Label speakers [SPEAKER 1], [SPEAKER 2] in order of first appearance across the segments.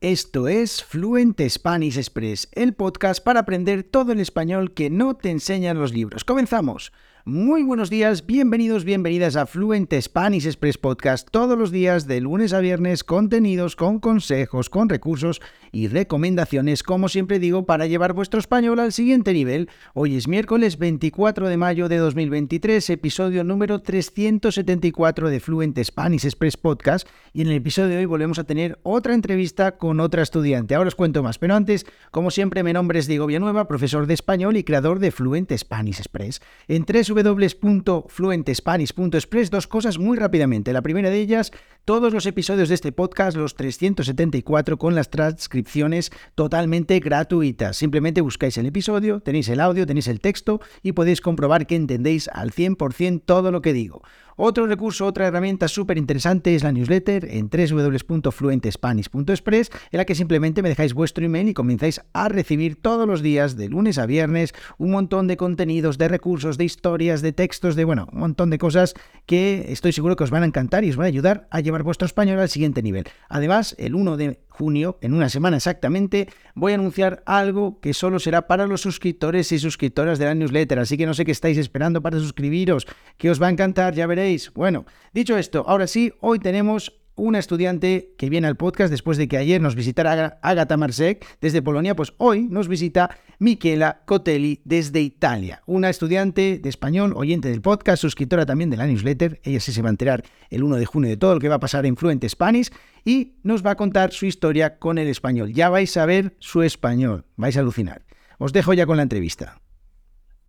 [SPEAKER 1] Esto es Fluent Spanish Express, el podcast para aprender todo el español que no te enseñan los libros. ¡Comenzamos! Muy buenos días, bienvenidos, bienvenidas a Fluent Spanish Express Podcast. Todos los días, de lunes a viernes, contenidos con consejos, con recursos y recomendaciones, como siempre digo, para llevar vuestro español al siguiente nivel. Hoy es miércoles 24 de mayo de 2023, episodio número 374 de Fluent Spanish Express Podcast. Y en el episodio de hoy volvemos a tener otra entrevista con otra estudiante. Ahora os cuento más, pero antes, como siempre, mi nombre es Diego Villanueva, profesor de español y creador de Fluent Spanish Express. En tres www.fluentespanish.express dos cosas muy rápidamente. La primera de ellas, todos los episodios de este podcast, los 374 con las transcripciones totalmente gratuitas. Simplemente buscáis el episodio, tenéis el audio, tenéis el texto y podéis comprobar que entendéis al 100% todo lo que digo. Otro recurso, otra herramienta súper interesante es la newsletter en www.fluentespanish.express, en la que simplemente me dejáis vuestro email y comenzáis a recibir todos los días, de lunes a viernes, un montón de contenidos, de recursos, de historias, de textos, de bueno, un montón de cosas que estoy seguro que os van a encantar y os van a ayudar a llevar vuestro español al siguiente nivel. Además, el 1 de junio, en una semana exactamente, voy a anunciar algo que solo será para los suscriptores y suscriptoras de la newsletter. Así que no sé qué estáis esperando para suscribiros, que os va a encantar, ya veréis. Bueno, dicho esto, ahora sí, hoy tenemos una estudiante que viene al podcast después de que ayer nos visitara Agata Marsek desde Polonia, pues hoy nos visita Michela Cotelli desde Italia, una estudiante de español, oyente del podcast, suscriptora también de la newsletter. Ella sí se va a enterar el 1 de junio de todo lo que va a pasar en Fluent Spanish y nos va a contar su historia con el español. Ya vais a ver su español, vais a alucinar. Os dejo ya con la entrevista.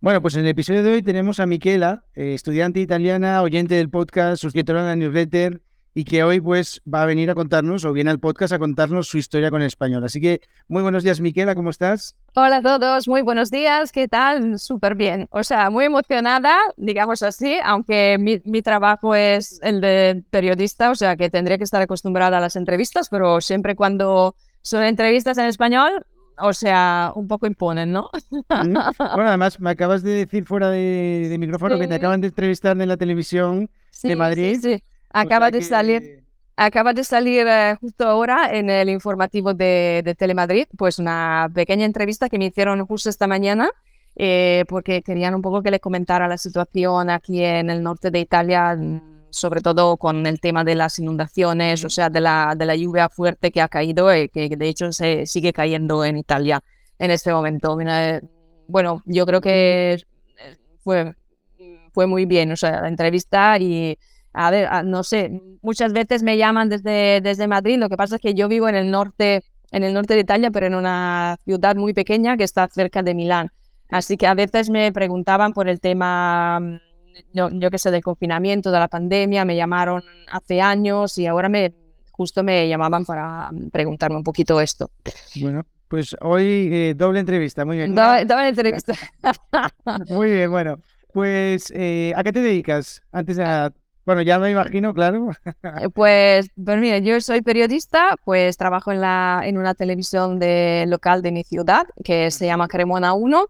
[SPEAKER 1] Bueno, pues en el episodio de hoy tenemos a Michela, eh, estudiante italiana, oyente del podcast, suscriptora de la newsletter y que hoy pues va a venir a contarnos o viene al podcast a contarnos su historia con el español. Así que muy buenos días, Miquela, ¿cómo estás?
[SPEAKER 2] Hola a todos, muy buenos días, ¿qué tal? Súper bien. O sea, muy emocionada, digamos así, aunque mi, mi, trabajo es el de periodista, o sea que tendría que estar acostumbrada a las entrevistas, pero siempre cuando son entrevistas en español, o sea, un poco imponen, ¿no?
[SPEAKER 1] Bueno, además me acabas de decir fuera de, micrófono que te acaban de entrevistar en la televisión de Madrid.
[SPEAKER 2] Sí, Acaba de salir, acaba de salir eh, justo ahora en el informativo de, de, Telemadrid, pues una pequeña entrevista que me hicieron justo esta mañana, eh, porque querían un poco que le comentara la situación aquí en el norte de Italia, mm, sobre todo con el tema de las inundaciones, o sea, de la, de la lluvia fuerte que ha caído y que de hecho se sigue cayendo en Italia en este momento. Bueno, yo creo que fue, fue muy bien, o sea, la entrevista y a ver, no sé, muchas veces me llaman desde, desde Madrid, lo que pasa es que yo vivo en el norte, en el norte de Italia, pero en una ciudad muy pequeña que está cerca de Milán. Así que a veces me preguntaban por el tema, mm, yo, yo qué sé, del confinamiento, de la pandemia, me llamaron hace años y ahora me justo me llamaban para mm, preguntarme un poquito esto.
[SPEAKER 1] Bueno, pues hoy eh, doble entrevista, muy bien.
[SPEAKER 2] doble entrevista.
[SPEAKER 1] muy bien, bueno. Pues, eh, ¿a qué te dedicas? Antes de bueno, ya me imagino, claro.
[SPEAKER 2] Eh, pues, pues mira, yo soy periodista, pues trabajo en, la, en una televisión de, local de mi ciudad que se llama Cremona 1.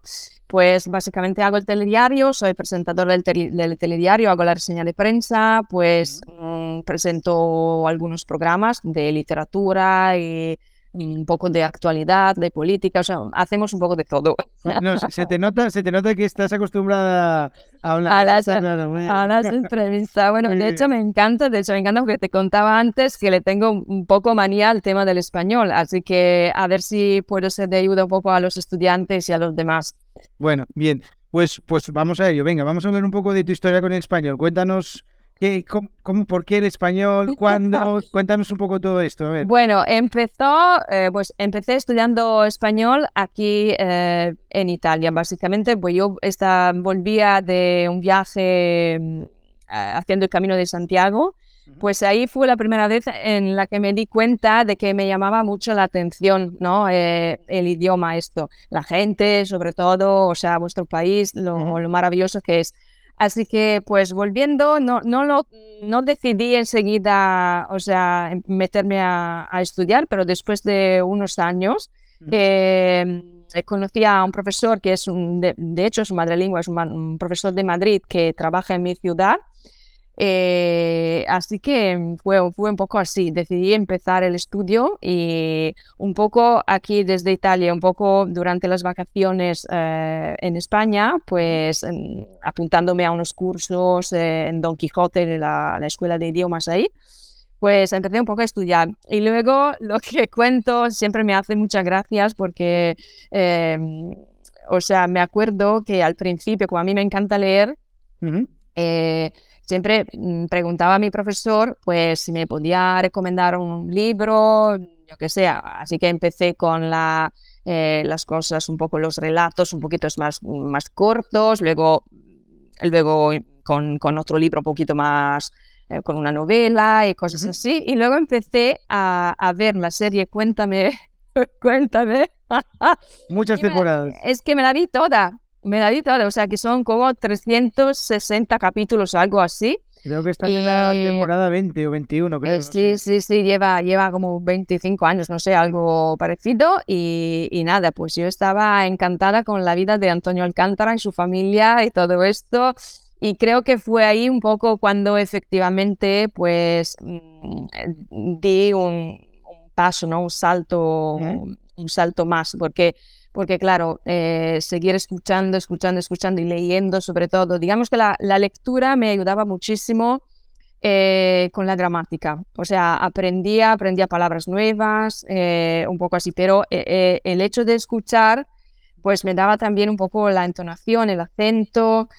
[SPEAKER 2] Pues básicamente hago el telediario, soy presentador del, del telediario, hago la reseña de prensa, pues mm, presento algunos programas de literatura y un poco de actualidad, de política, o sea, hacemos un poco de todo.
[SPEAKER 1] No, se, te nota, se te nota que estás acostumbrada a
[SPEAKER 2] hablar. A las, a las entrevistas. Bueno, de hecho me encanta, de hecho me encanta porque te contaba antes que le tengo un poco manía al tema del español, así que a ver si puedo ser de ayuda un poco a los estudiantes y a los demás.
[SPEAKER 1] Bueno, bien, pues, pues vamos a ello, venga, vamos a ver un poco de tu historia con el español. Cuéntanos ¿Qué, cómo, ¿Por qué el español? ¿Cuándo? Cuéntanos un poco todo esto.
[SPEAKER 2] Bueno, empezó, eh, pues empecé estudiando español aquí eh, en Italia, básicamente, pues yo esta, volvía de un viaje mm, haciendo el Camino de Santiago, pues ahí fue la primera vez en la que me di cuenta de que me llamaba mucho la atención, ¿no? Eh, el idioma esto, la gente, sobre todo, o sea, vuestro país, lo, lo maravilloso que es. Así que, pues volviendo, no, no, lo, no decidí enseguida, o sea, em, meterme a, estudiar, pero después de unos años eh, conocí a un profesor que es, un, de, hecho, es un madrelingua, es un, profesor de Madrid que trabaja en mi ciudad. Eh, así que fue, fue un poco así, decidí empezar el estudio y un poco aquí desde Italia, un poco durante las vacaciones eh, en España, pues apuntándome a unos cursos eh, en Don Quijote, en la, escuela de idiomas ahí pues empecé un poco a estudiar. Y luego lo que cuento siempre me hace muchas gracias porque, em, o sea, me acuerdo que al principio, como a mí me encanta leer, siempre mm, preguntaba a mi profesor pues si me podía recomendar un libro, yo que sea. Así que empecé con la, eh, las cosas, un poco los relatos, un poquito más, más cortos, luego, luego con, con otro libro un poquito más, eh, con una novela y cosas así. Y luego empecé a, a ver la serie Cuéntame, Cuéntame.
[SPEAKER 1] Muchas temporadas.
[SPEAKER 2] es que me la vi toda. Me la di o sea que son como 360 capítulos o algo así.
[SPEAKER 1] Creo que está en la temporada 20 o 21, creo.
[SPEAKER 2] Eh, sí, sí, sí, lleva, lleva como 25 años, no sé, algo parecido. Y, y, nada, pues yo estaba encantada con la vida de Antonio Alcántara y su familia y todo esto. Y creo que fue ahí un poco cuando efectivamente, pues, mm, di un, paso, ¿no? Un salto, un salto más, porque porque claro, eh, seguir escuchando, escuchando, escuchando y leyendo sobre todo, digamos que la, lectura me ayudaba muchísimo eh, con la gramática, o sea, aprendía, aprendía palabras nuevas, eh, un poco así, pero el hecho de escuchar, pues me daba también un poco la entonación, el acento,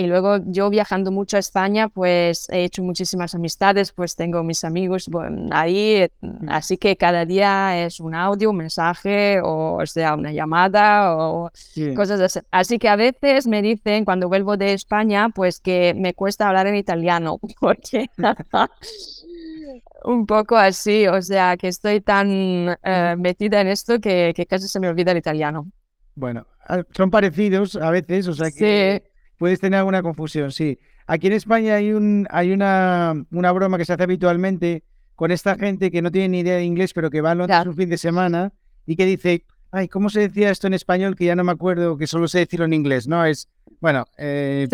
[SPEAKER 2] y luego yo viajando mucho a España, pues he hecho muchísimas amistades, pues tengo mis amigos ahí, eh, así que cada día es un audio, un mensaje, o sea, una llamada, o cosas así. Así que a veces me dicen cuando vuelvo de España, pues que me cuesta hablar en italiano, porque un poco así, o sea, que estoy tan eh, metida en esto que, que, casi se me olvida el italiano.
[SPEAKER 1] Bueno, son parecidos a veces, o sea que... Sí puedes tener alguna confusión, sí. Aquí en España hay, un, hay una, una broma que se hace habitualmente con esta gente que no tiene ni idea de inglés, pero que va a Londres un fin de semana y que dice, ay, ¿cómo se decía esto en español? Que ya no me acuerdo, que solo sé decirlo en inglés, ¿no? Es, bueno, eh,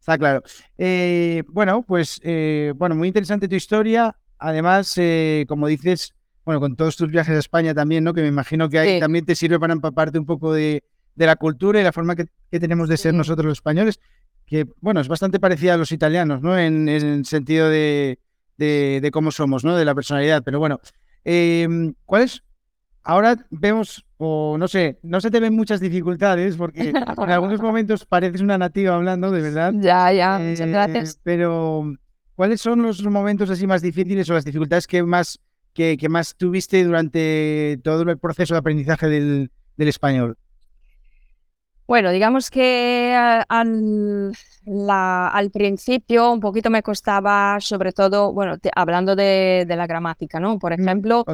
[SPEAKER 1] está claro. Eh, bueno, pues, eh, bueno, muy interesante tu historia. Además, como dices, bueno, con todos tus viajes a España también, ¿no? Que me imagino que ahí también te sirve para empaparte un poco de, de la cultura y la forma que, tenemos de ser nosotros los españoles, que, bueno, es bastante parecida a los italianos, ¿no? En, el sentido de, de, cómo somos, ¿no? De la personalidad. Pero bueno, eh, ¿cuál es? Ahora vemos, o no sé, no se te ven muchas dificultades, porque en algunos momentos pareces una nativa hablando, de verdad.
[SPEAKER 2] Ya, ya, muchas eh, gracias.
[SPEAKER 1] Pero, ¿cuáles son los momentos así más difíciles o las dificultades que más, que, que más tuviste durante todo el proceso de aprendizaje del, del español?
[SPEAKER 2] Bueno, digamos que al, al, principio un poquito me costaba, sobre todo, bueno, hablando de, la gramática, ¿no? Por ejemplo,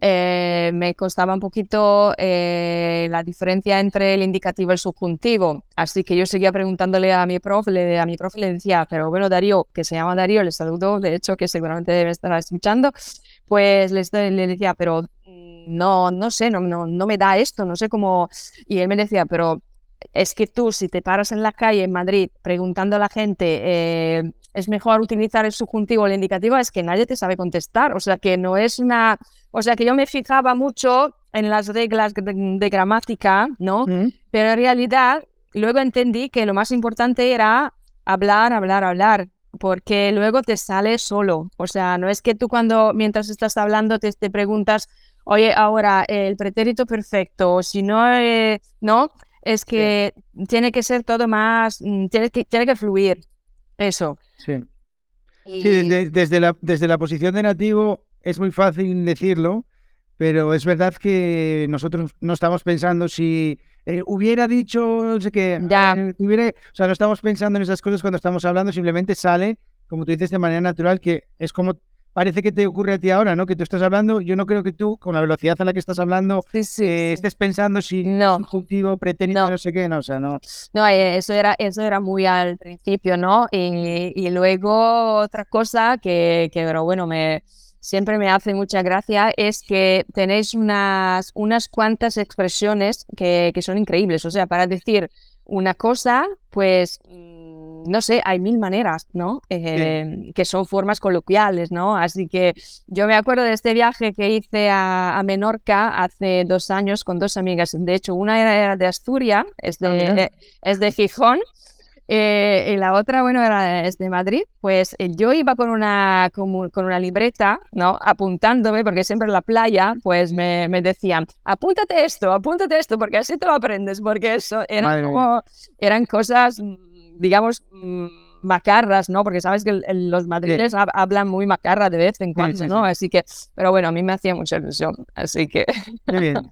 [SPEAKER 2] eh, me costaba un poquito eh, la diferencia entre el indicativo y el subjuntivo. Así que yo seguía preguntándole a mi profe, le, a mi profe le decía, pero bueno, Darío, que se llama Darío, le saludo, de hecho, que seguramente debe estar escuchando, pues le, le decía, pero mm, no, no sé, no, no, no me da esto, no sé cómo. Y él me decía, pero es que tú si te paras en la calle en Madrid preguntando a la gente, eh, es mejor utilizar el subjuntivo o el indicativo, es que nadie te sabe contestar. O sea que no es una... O sea que yo me fijaba mucho en las reglas de, gramática, ¿no? Pero en realidad luego entendí que lo más importante era hablar, hablar, hablar porque luego te sale solo. O sea, no es que tú cuando mientras estás hablando te, te preguntas, oye, ahora el pretérito perfecto, si no, eh, no, es que tiene que ser todo más, mm, tiene que, tiene que fluir. Eso.
[SPEAKER 1] Sí. Sí, desde, la, desde la posición de nativo es muy fácil decirlo, pero es verdad que nosotros no estamos pensando si eh, hubiera dicho, no sé qué,
[SPEAKER 2] ya.
[SPEAKER 1] Eh, hubiera, o sea, no estamos pensando en esas cosas cuando estamos hablando, simplemente sale, como tú dices, de manera natural, que es como parece que te ocurre a ti ahora, ¿no? Que tú estás hablando, yo no creo que tú, con la velocidad a la que estás hablando, eh, estés pensando si
[SPEAKER 2] no.
[SPEAKER 1] subjuntivo, pretérito, no. sé qué, no, o sea, no.
[SPEAKER 2] No, eh, eso era, eso era muy al principio, ¿no? Y, y luego otra cosa que, que, pero bueno, me, siempre me hace mucha gracia es que tenéis unas, unas cuantas expresiones que, que son increíbles, o sea, para decir una cosa, pues no sé, hay mil maneras, ¿no? Eh, que son formas coloquiales, ¿no? Así que yo me acuerdo de este viaje que hice a, Menorca hace dos años con dos amigas. De hecho, una era de Asturias, es de, ah, es de Gijón, eh, y la otra, bueno, era, es de Madrid. Pues eh, yo iba con una, con, una libreta, ¿no? Apuntándome, porque siempre en la playa, pues me, me, decían, apúntate esto, apúntate esto, porque así te lo aprendes, porque eso eran, como, eran cosas, digamos, mm, macarras, ¿no? Porque sabes que los madriles hablan muy macarra de vez en cuando, ¿no? Así que, pero bueno, a mí me hacía mucha ilusión, así que...
[SPEAKER 1] Muy bien.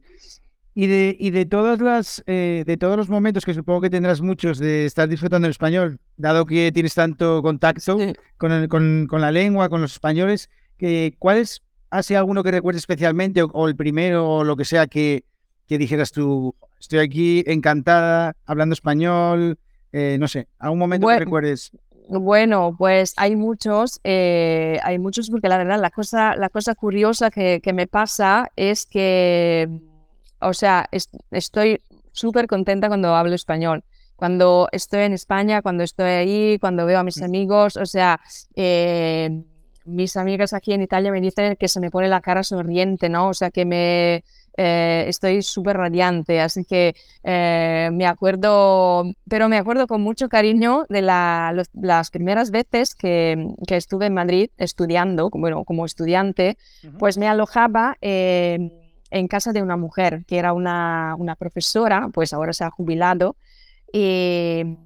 [SPEAKER 1] Y de, y de todas las eh, de todos los momentos que supongo que tendrás muchos de estar disfrutando el español, dado que tienes tanto contacto con, con, con, la lengua, con los españoles, que, ¿cuál es, hace alguno que recuerdes especialmente, o, el primero, o lo que sea, que, que dijeras tú, estoy aquí encantada, hablando español, eh, no sé, algún momento que recuerdes?
[SPEAKER 2] Bueno, pues hay muchos, eh, hay muchos porque la verdad la cosa, la cosa curiosa que, que me pasa es que o sea, estoy súper contenta cuando hablo español. Cuando estoy en España, cuando estoy ahí, cuando veo a mis amigos, o sea, eh, mis amigas aquí en Italia me dicen que se me pone la cara sonriente, ¿no? O sea, que me eh, estoy súper radiante, así que eh, me acuerdo, pero me acuerdo con mucho cariño de las primeras veces que, que, estuve en Madrid estudiando, bueno, como estudiante, pues me alojaba en casa de una mujer que era una, una profesora, pues ahora se ha jubilado. Y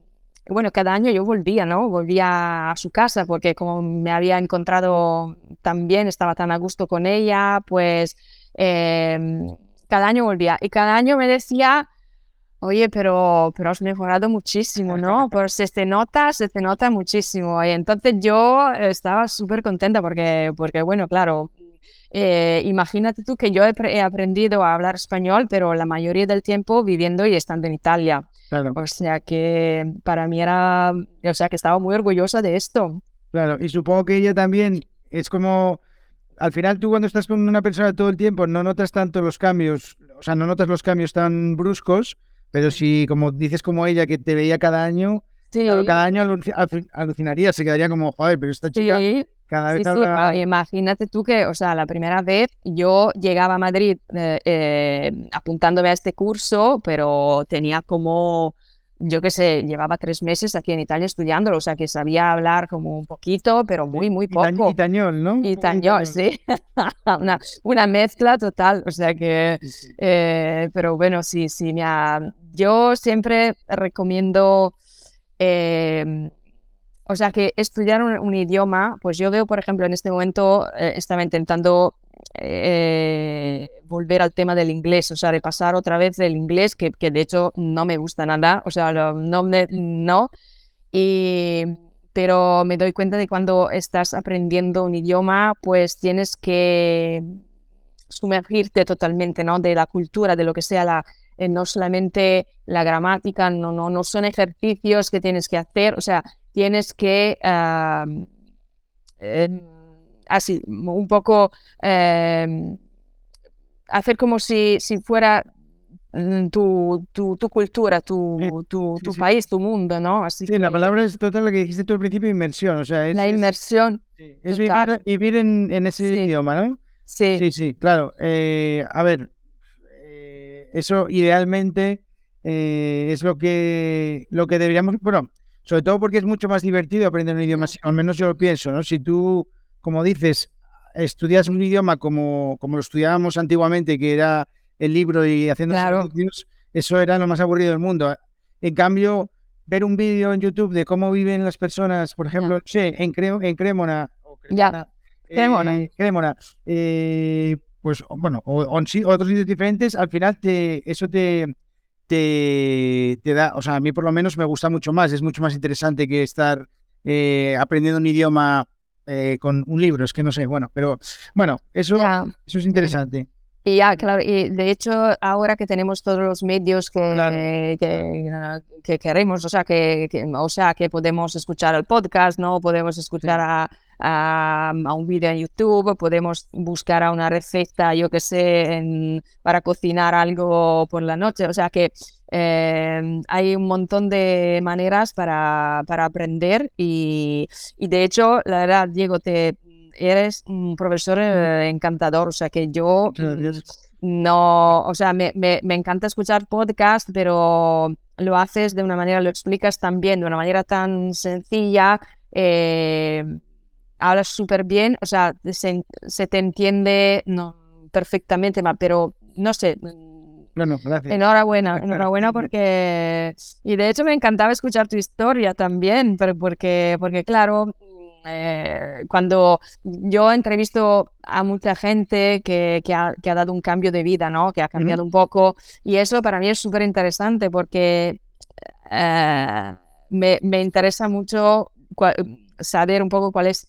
[SPEAKER 2] bueno, cada año yo volvía, ¿no? Volvía a su casa porque como me había encontrado tan bien, estaba tan a gusto con ella, pues em, cada año volvía. Y cada año me decía, oye, pero, pero has mejorado muchísimo, ¿no? Pues se te nota, se te nota muchísimo. Y entonces yo estaba súper contenta porque, porque, bueno, claro, eh, imagínate tú que yo he, aprendido a hablar español, pero la mayoría del tiempo viviendo y estando en Italia. O sea que para mí era, o sea que estaba muy orgullosa de esto.
[SPEAKER 1] Claro, y supongo que ella también es como, al final tú cuando estás con una persona todo el tiempo no notas tanto los cambios, o sea, no notas los cambios tan bruscos, pero si como dices como ella que te veía cada año, cada año alucinaría, se quedaría como, joder, pero esta chica cada vez
[SPEAKER 2] Imagínate tú que, o sea, la primera vez yo llegaba a Madrid eh, eh, apuntándome a este curso, pero tenía como, yo qué sé, llevaba tres meses aquí enItalia estudiándolo, o sea, que sabía hablar como un poquito, pero muy, muy poco.
[SPEAKER 1] Itañol, ¿no?
[SPEAKER 2] Itañol, sí. una, una, mezcla total, o sea que, eh, pero bueno, sí, sí, me yo siempre recomiendo... O sea que estudiar un, idioma, pues yo veo, por ejemplo, en este momento eh, estaba intentando eh, volver al tema del inglés, o sea, repasar otra vez el inglés, que, que de hecho no me gusta nada, o sea, no, no. Y, pero me doy cuenta de cuando estás aprendiendo un idioma, pues tienes que sumergirte totalmente, ¿no? De la cultura, de lo que sea la, eh, no solamente la gramática, no, no, no son ejercicios que tienes que hacer, o sea, tienes que em, así, un poco em, hacer como si, si fuera mm, tu, tu, tu cultura, tu, tu, tu país, tu mundo, ¿no?
[SPEAKER 1] Así sí, la palabra es total lo que dijiste tú al principio, inmersión, o sea, es,
[SPEAKER 2] la inmersión.
[SPEAKER 1] Es, vivir, en, en, ese idioma, ¿no?
[SPEAKER 2] Sí.
[SPEAKER 1] Sí, sí, claro. Eh, a ver, eh, eso idealmente eh, es lo que, lo que deberíamos, bueno, sobre todo porque es mucho más divertido aprender un idioma, al menos yo lo pienso, ¿no? Si tú, como dices, estudias un idioma como, como lo estudiábamos antiguamente, que era el libro y haciendo ejercicios, eso era lo más aburrido del mundo. En cambio, ver un vídeo en YouTube de cómo viven las personas, por ejemplo, en, en Cremona,
[SPEAKER 2] ya. Cremona,
[SPEAKER 1] eh, Cremona eh, pues bueno, o, o, otros sitios diferentes, al final te, eso te, te, da, o sea, a mí por lo menos me gusta mucho más, es mucho más interesante que estar eh, aprendiendo un idioma eh, con un libro, es que no sé, bueno, pero bueno, eso, eso es interesante.
[SPEAKER 2] Y ya, claro, y de hecho ahora que tenemos todos los medios que, que, queremos, o sea que, o sea, que podemos escuchar el podcast, ¿no? Podemos escuchar a, a, un vídeo en YouTube, podemos buscar a una receta, yo que sé, para cocinar algo por la noche. O sea que eh, hay un montón de maneras para, para aprender y, y, de hecho, la verdad, Diego, te, eres un profesor eh, encantador, o sea que yo no, o sea, me, me, me encanta escuchar podcast, pero lo haces de una manera, lo explicas también de una manera tan sencilla, eh, hablas súper bien, o sea, se, se, te entiende no, perfectamente, pero no sé.
[SPEAKER 1] No, no, gracias.
[SPEAKER 2] Enhorabuena, enhorabuena porque... Y de hecho me encantaba escuchar tu historia también, pero porque, porque claro, eh, cuando yo entrevisto a mucha gente que, que, ha, que, ha, dado un cambio de vida, ¿no? Que ha cambiado uh -huh. un poco. Y eso para mí es súper interesante porque eh, me, me, interesa mucho saber un poco cuál es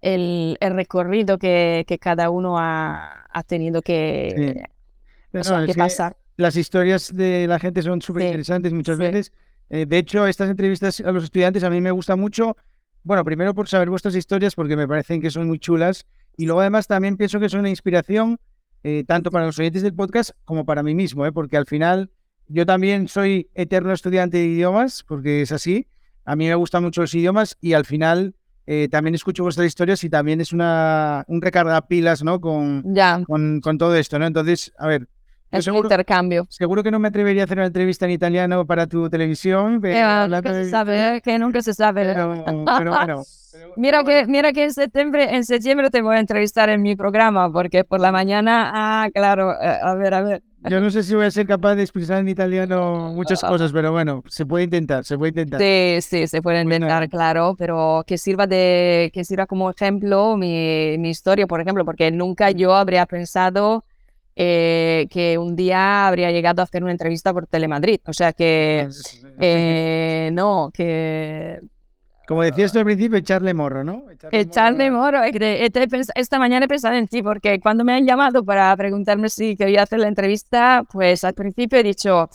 [SPEAKER 2] el, el recorrido que, que, cada uno ha, ha tenido que,
[SPEAKER 1] sí. o sea, que pasar. Las historias de la gente son súper interesantes sí. muchas sí. veces. Eh, de hecho, estas entrevistas a los estudiantes a mí me gustan mucho bueno, primero por saber vuestras historias, porque me parecen que son muy chulas. Y luego además también pienso que son una inspiración eh, tanto para los oyentes del podcast como para mí mismo, ¿eh? porque al final yo también soy eterno estudiante de idiomas, porque es así. A mí me gustan mucho los idiomas y al final eh, también escucho vuestras historias y también es una, un recarga pilas ¿no? Con,
[SPEAKER 2] ya.
[SPEAKER 1] con, con todo esto. ¿no? Entonces, a ver,
[SPEAKER 2] es seguro, un intercambio.
[SPEAKER 1] Seguro que no me atrevería a hacer una entrevista en italiano para tu televisión.
[SPEAKER 2] Pero eh, nunca de... se sabe, que nunca se sabe.
[SPEAKER 1] Pero, pero bueno. Pero,
[SPEAKER 2] mira, que, mira que en septiembre, en septiembre te voy a entrevistar en mi programa, porque por la mañana, ah, claro, eh, a ver, a ver.
[SPEAKER 1] Yo no sé si voy a ser capaz de expresar en italiano muchas cosas, pero bueno, se puede intentar, se puede intentar.
[SPEAKER 2] Sí, sí, se puede intentar, claro, pero que sirva de, que sirva como ejemplo mi, mi historia, por ejemplo, porque nunca yo habría pensado eh, que un día habría llegado a hacer una entrevista por Telemadrid. O sea que, eh, no, que...
[SPEAKER 1] Como decías tú al principio, echarle morro, ¿no?
[SPEAKER 2] Echarle, echarle morro. morro. Esta mañana he pensado en ti, porque cuando me han llamado para preguntarme si quería hacer la entrevista, pues al principio he dicho,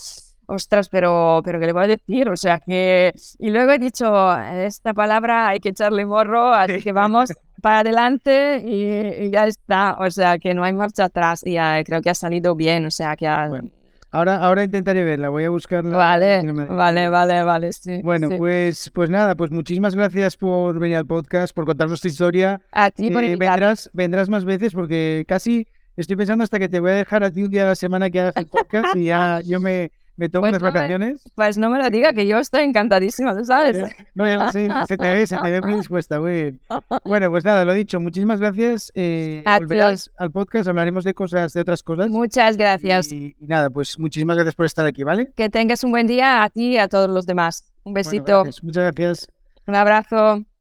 [SPEAKER 2] ostras, pero, pero ¿qué le voy a decir? O sea que... Y luego he dicho, esta palabra hay que echarle morro, así que vamos para adelante y, y, ya está. O sea que no hay marcha atrás y ya, creo que ha salido bien. O sea que... Ha...
[SPEAKER 1] Bueno. Ahora, ahora intentaré verla, voy a buscarla.
[SPEAKER 2] Vale, vale, vale, vale, sí.
[SPEAKER 1] Bueno,
[SPEAKER 2] sí.
[SPEAKER 1] pues, pues nada, pues muchísimas gracias por venir al podcast, por contarnos tu historia.
[SPEAKER 2] A ti por
[SPEAKER 1] eh, vendrás, vendrás más veces porque casi estoy pensando hasta que te voy a dejar a ti un día a la semana que hagas el podcast y ya yo me, me tomo
[SPEAKER 2] pues
[SPEAKER 1] unas
[SPEAKER 2] no
[SPEAKER 1] vacaciones.
[SPEAKER 2] Me, pues no me lo diga, que yo estoy encantadísima, ¿tú sabes?
[SPEAKER 1] No, ya sí, se te ve, se te ve muy dispuesta, bien. Bueno, pues nada, lo dicho, muchísimas gracias. Eh, volverás al podcast, hablaremos de cosas, de otras cosas.
[SPEAKER 2] Muchas gracias.
[SPEAKER 1] Y, y, nada, pues muchísimas gracias por estar aquí, ¿vale?
[SPEAKER 2] Que tengas un buen día a ti y a todos los demás. Un besito.
[SPEAKER 1] Bueno, Muchas gracias.
[SPEAKER 2] Un abrazo.